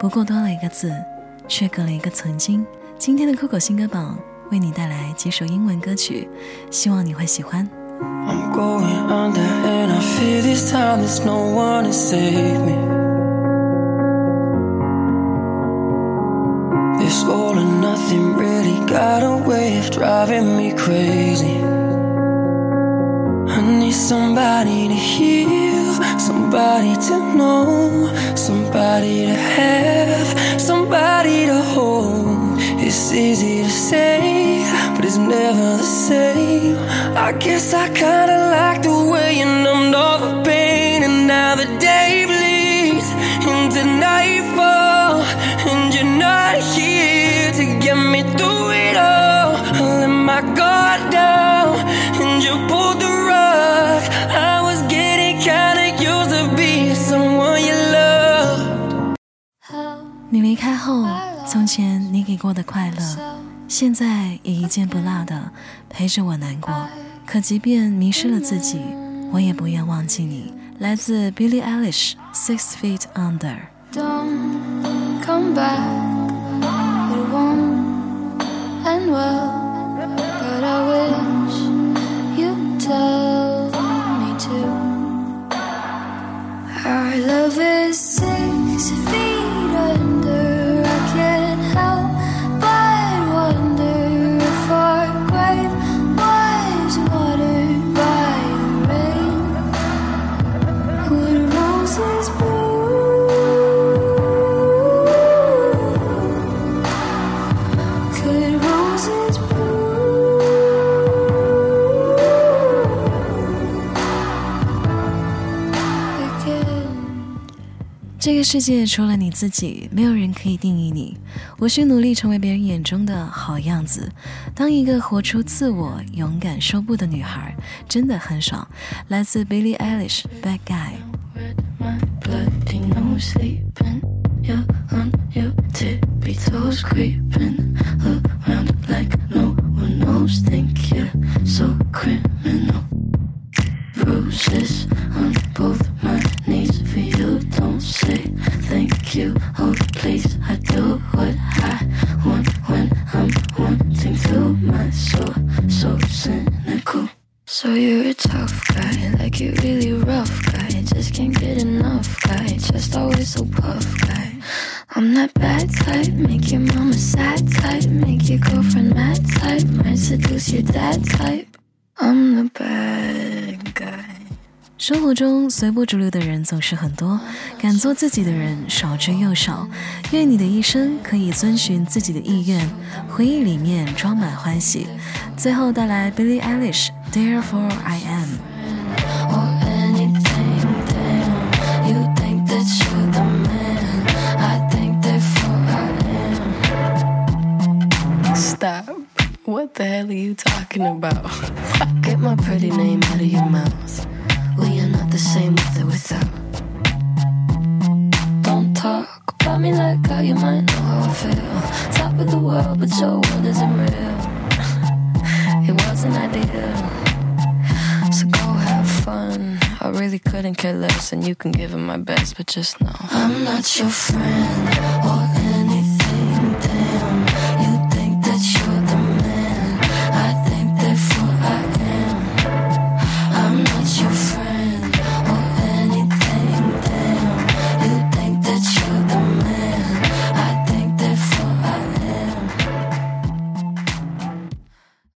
不过多了一个字，却隔了一个曾经。今天的酷狗新歌榜为你带来几首英文歌曲，希望你会喜欢。I'm going under and I fear this time there's no one to save me. This all or nothing really got a way of driving me crazy. I need somebody to heal, somebody to know, I guess I kinda like the way you numbed all the pain, and now the day bleeds into nightfall, and you're not here to get me through it all. I let my guard down, and you pulled the rug. I was getting kinda used to being someone you loved. 你离开后，从前你给过的快乐，现在也一件不落的陪着我难过。 可即便迷失了自己，我也不愿忘记你。来自 Billie Eilish，《Six Feet Under》。Don't come back, 这个世界除了你自己，没有人可以定义你。我需努力成为别人眼中的好样子，当一个活出自我、勇敢说不的女孩，真的很爽。来自 Billie Eilish，《Bad Guy》。So you're a tough guy, like you really rough guy. Just can't get enough guy, just always so puff guy. I'm that bad type, make your mama sad type, make your girlfriend mad type, might seduce your dad type. I'm the bad guy. 生活中随波逐流的人总是很多，敢做自己的人少之又少。愿你的一生可以遵循自己的意愿，回忆里面装满欢喜。最后带来 Billie Eilish Therefore I Am。or anything. Damn, you think that you're the man. I think therefore I am. Stop. What the hell are you talking about? Get my pretty name out of your mouth. We are not the same with or without. Don't talk about me like how you might know how I feel. Top of the world, but your world isn't real. Really couldn't care less, and you can give it my best, but just know I'm not your friend.